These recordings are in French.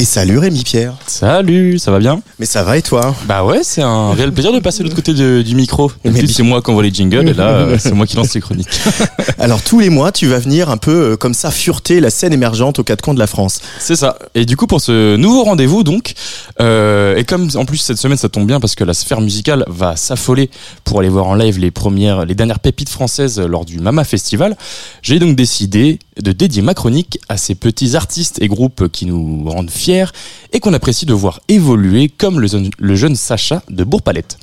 Et salut Rémi Pierre. Salut, ça va bien Mais ça va et toi? Bah ouais, c'est un réel plaisir de passer de l'autre côté de- du micro. Mais D'habitude, bi- c'est moi qui envoie les jingles et là, euh, c'est moi qui lance les chroniques. Alors tous les mois, tu vas venir un peu euh, comme ça fureter la scène émergente aux quatre coins de la France. C'est ça. Et du coup, pour ce nouveau rendez-vous, donc, euh, et comme en plus cette semaine ça tombe bien parce que la sphère musicale va s'affoler pour aller voir en live les premières, les dernières pépites françaises lors du Mama Festival, j'ai donc décidé de dédier ma chronique à ces petits artistes et groupes qui nous rendent fiers et qu'on apprécie de voir évoluer comme le, jeune- le jeune Sacha de Bourg-Palette.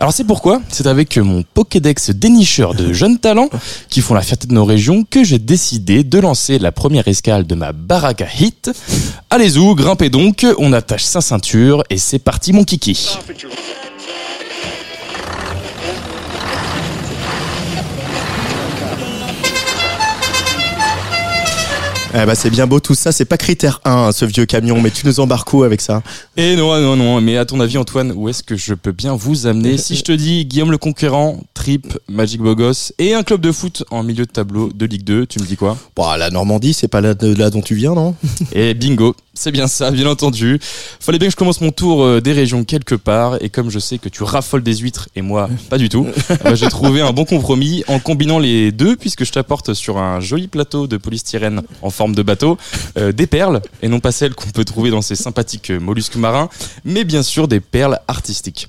Alors c'est pourquoi? C'est avec mon Pokédex dénicheur de jeunes talents qui font la fierté de nos régions que j'ai décidé de lancer la première escale de ma Baraka Hit. Allez-y, grimpez donc, on attache sa ceinture et c'est parti mon kiki. Ah bah c'est bien beau tout ça, c'est pas critère 1 hein, ce vieux camion, mais tu nous embarques où avec ça? Et non, non, non, mais à ton avis Antoine, où est-ce que je peux bien vous amener? Si je te dis Guillaume le Conquérant, Trip, Magic Bogos et un club de foot en milieu de tableau de Ligue 2, tu me dis quoi? Bon, la Normandie, c'est pas là, de là dont tu viens, non? Et bingo, c'est bien ça, bien entendu. Fallait bien que je commence mon tour euh, des régions quelque part, et comme je sais que tu raffoles des huîtres et moi pas du tout, euh, j'ai trouvé un bon compromis en combinant les deux, puisque je t'apporte sur un joli plateau de polystyrène en forme de bateau euh, des perles, et non pas celles qu'on peut trouver dans ces sympathiques euh, mollusques marins, mais bien sûr des perles artistiques.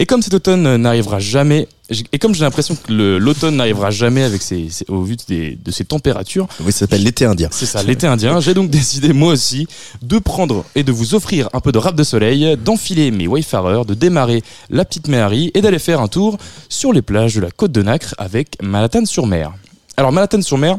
Et comme cet automne n'arrivera jamais, et comme j'ai l'impression que l'automne n'arrivera jamais avec ses, ses- au vu des- de ces températures, Oui, ça s'appelle l'été indien. c'est ça, l'été indien. J'ai donc décidé moi aussi de prendre et de vous offrir un peu de rap de soleil, d'enfiler mes wayfarers, de démarrer la petite Méhari et d'aller faire un tour sur les plages de la côte de Nacre avec Malatane-sur-Mer. Alors Malatane-sur-Mer,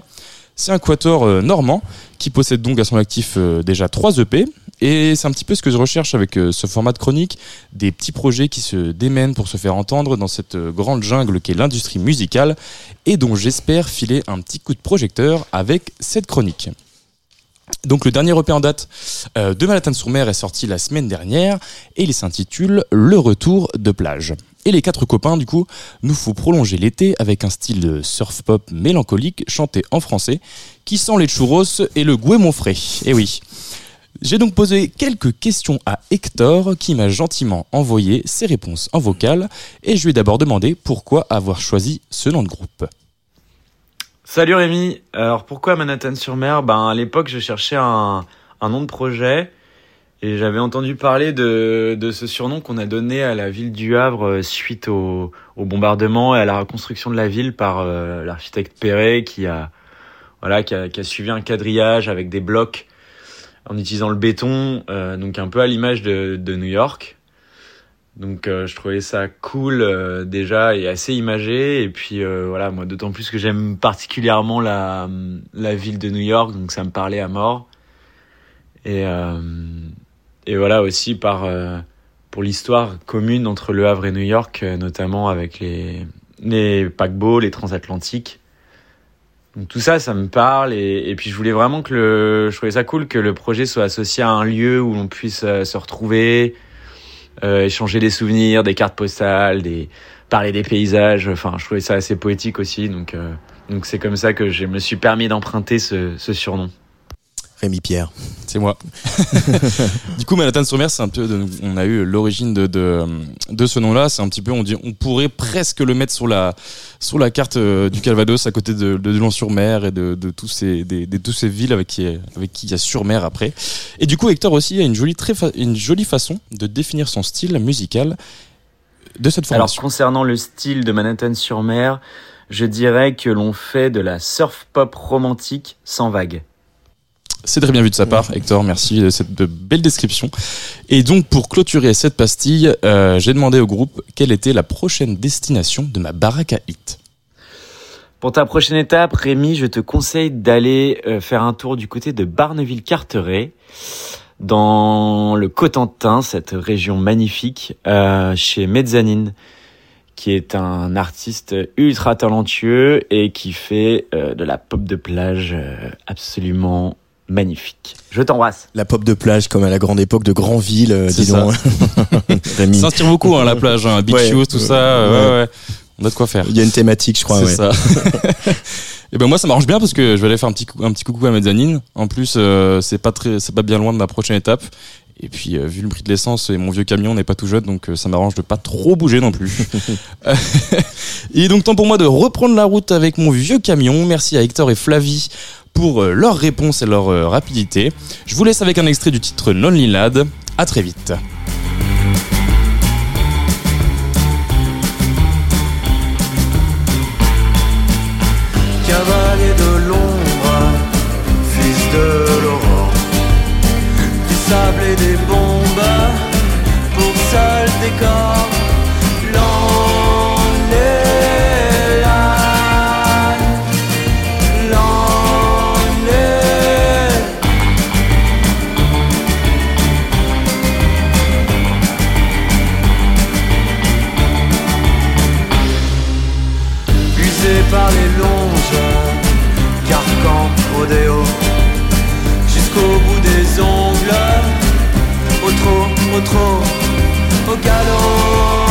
c'est un quator euh, normand qui possède donc à son actif euh, déjà 3 EP. Et c'est un petit peu ce que je recherche avec euh, ce format de chronique, des petits projets qui se démènent pour se faire entendre dans cette grande jungle qu'est l'industrie musicale et dont j'espère filer un petit coup de projecteur avec cette chronique. Donc le dernier EP en date de Malatane-sur-Mer est sorti la semaine dernière et il s'intitule Le retour de plage. Et les quatre copains, du coup, nous faut prolonger l'été avec un style de surf pop mélancolique chanté en français qui sent les churros et le goût frais. Et oui. J'ai donc posé quelques questions à Hector qui m'a gentiment envoyé ses réponses en vocal et je lui ai d'abord demandé pourquoi avoir choisi ce nom de groupe. Salut Rémi, alors pourquoi Manhattan-sur-Mer? Ben à l'époque je cherchais un nom de projet et j'avais entendu parler de, de ce surnom qu'on a donné à la ville du Havre euh, suite au, au bombardement et à la reconstruction de la ville par euh, l'architecte Perret qui a, voilà, qui, a, qui a suivi un quadrillage avec des blocs en utilisant le béton, euh, donc un peu à l'image de, de New York. Donc euh, je trouvais ça cool euh, déjà et assez imagé et puis voilà moi d'autant plus que j'aime particulièrement la la ville de New York donc ça me parlait à mort et euh, et voilà aussi par euh, pour l'histoire commune entre Le Havre et New York euh, notamment avec les les paquebots les transatlantiques donc tout ça ça me parle et, puis je voulais vraiment que le je trouvais ça cool que le projet soit associé à un lieu où l'on puisse euh, se retrouver échanger des souvenirs, des cartes postales, parler des paysages. Enfin, je trouvais ça assez poétique aussi. Donc, donc c'est comme ça que je me suis permis d'emprunter ce surnom. Rémi Pierre. C'est moi. du coup, Manhattan-sur-Mer, c'est un peu, de- on a eu l'origine de, de, de ce nom-là. C'est un petit peu, on dit, on pourrait presque le mettre sur la, sur la carte euh, du Calvados à côté de, de Lyon-sur-Mer et de, de tous ces, des, de tous ces villes avec qui, avec qui il y a sur-mer après. Et du coup, Hector aussi a une jolie, très fa- une jolie façon de définir son style musical de cette Alors, formation. concernant le style de Manhattan-sur-Mer, je dirais que l'on fait de la surf pop romantique sans vague. C'est très bien vu de sa part, Hector. Merci de cette belle description. Et donc, pour clôturer cette pastille, euh, j'ai demandé au groupe quelle était la prochaine destination de ma baraque à hit. Pour ta prochaine étape, Rémi, je te conseille d'aller euh, faire un tour du côté de Barneville-Carteret, dans le Cotentin, cette région magnifique, euh, chez Mezzanine, qui est un artiste ultra talentueux et qui fait de la pop de plage absolument magnifique. Je t'embrasse. La pop de plage comme à la grande époque de Grandville, euh, C'est dis donc. Rémi. Ça inspire beaucoup, hein, la plage, hein, beach Ouais. tout ça. euh, Ouais. Ouais, ouais. On a de quoi faire. Il y a une thématique, je crois. C'est ouais. ça. Et ben moi ça m'arrange bien parce que je vais aller faire un petit un petit coucou à mezzanine. En plus euh, c'est pas très c'est pas bien loin de ma prochaine étape. Et puis euh, vu le prix de l'essence et mon vieux camion n'est pas tout jeune donc euh, ça m'arrange de pas trop bouger non plus. et donc temps pour moi de reprendre la route avec mon vieux camion. Merci à Hector et Flavie pour euh, leurs réponses et leur euh, rapidité. Je vous laisse avec un extrait du titre Lonely Lad. À très vite. Cavalier de l'ombre, fils de l'aurore, du sable et des bombes, pour seul décor, jusqu'au bout des ongles, au trop, au trop, au galop,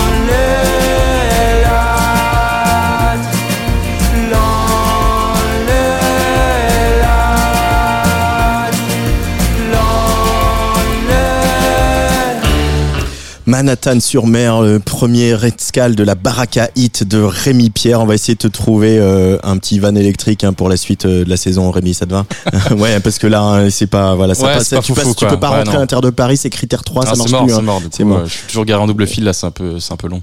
les Manhattan sur mer, le premier Redscal de la Baraka Hit de Rémi Pierre. On va essayer de te trouver euh, un petit van électrique hein, pour la suite euh, de la saison, Rémi, ça te va? Ouais, parce que là, hein, c'est pas voilà, ça Ouais, passe, pas tu, passes- tu peux pas Ouais, rentrer non. à l'intérieur de Paris, c'est critère 3, Ah, ça marche mort, plus. c'est hein. mort. du C'est coup, mort. euh, je suis toujours garé en double fil là, c'est un peu c'est un peu long.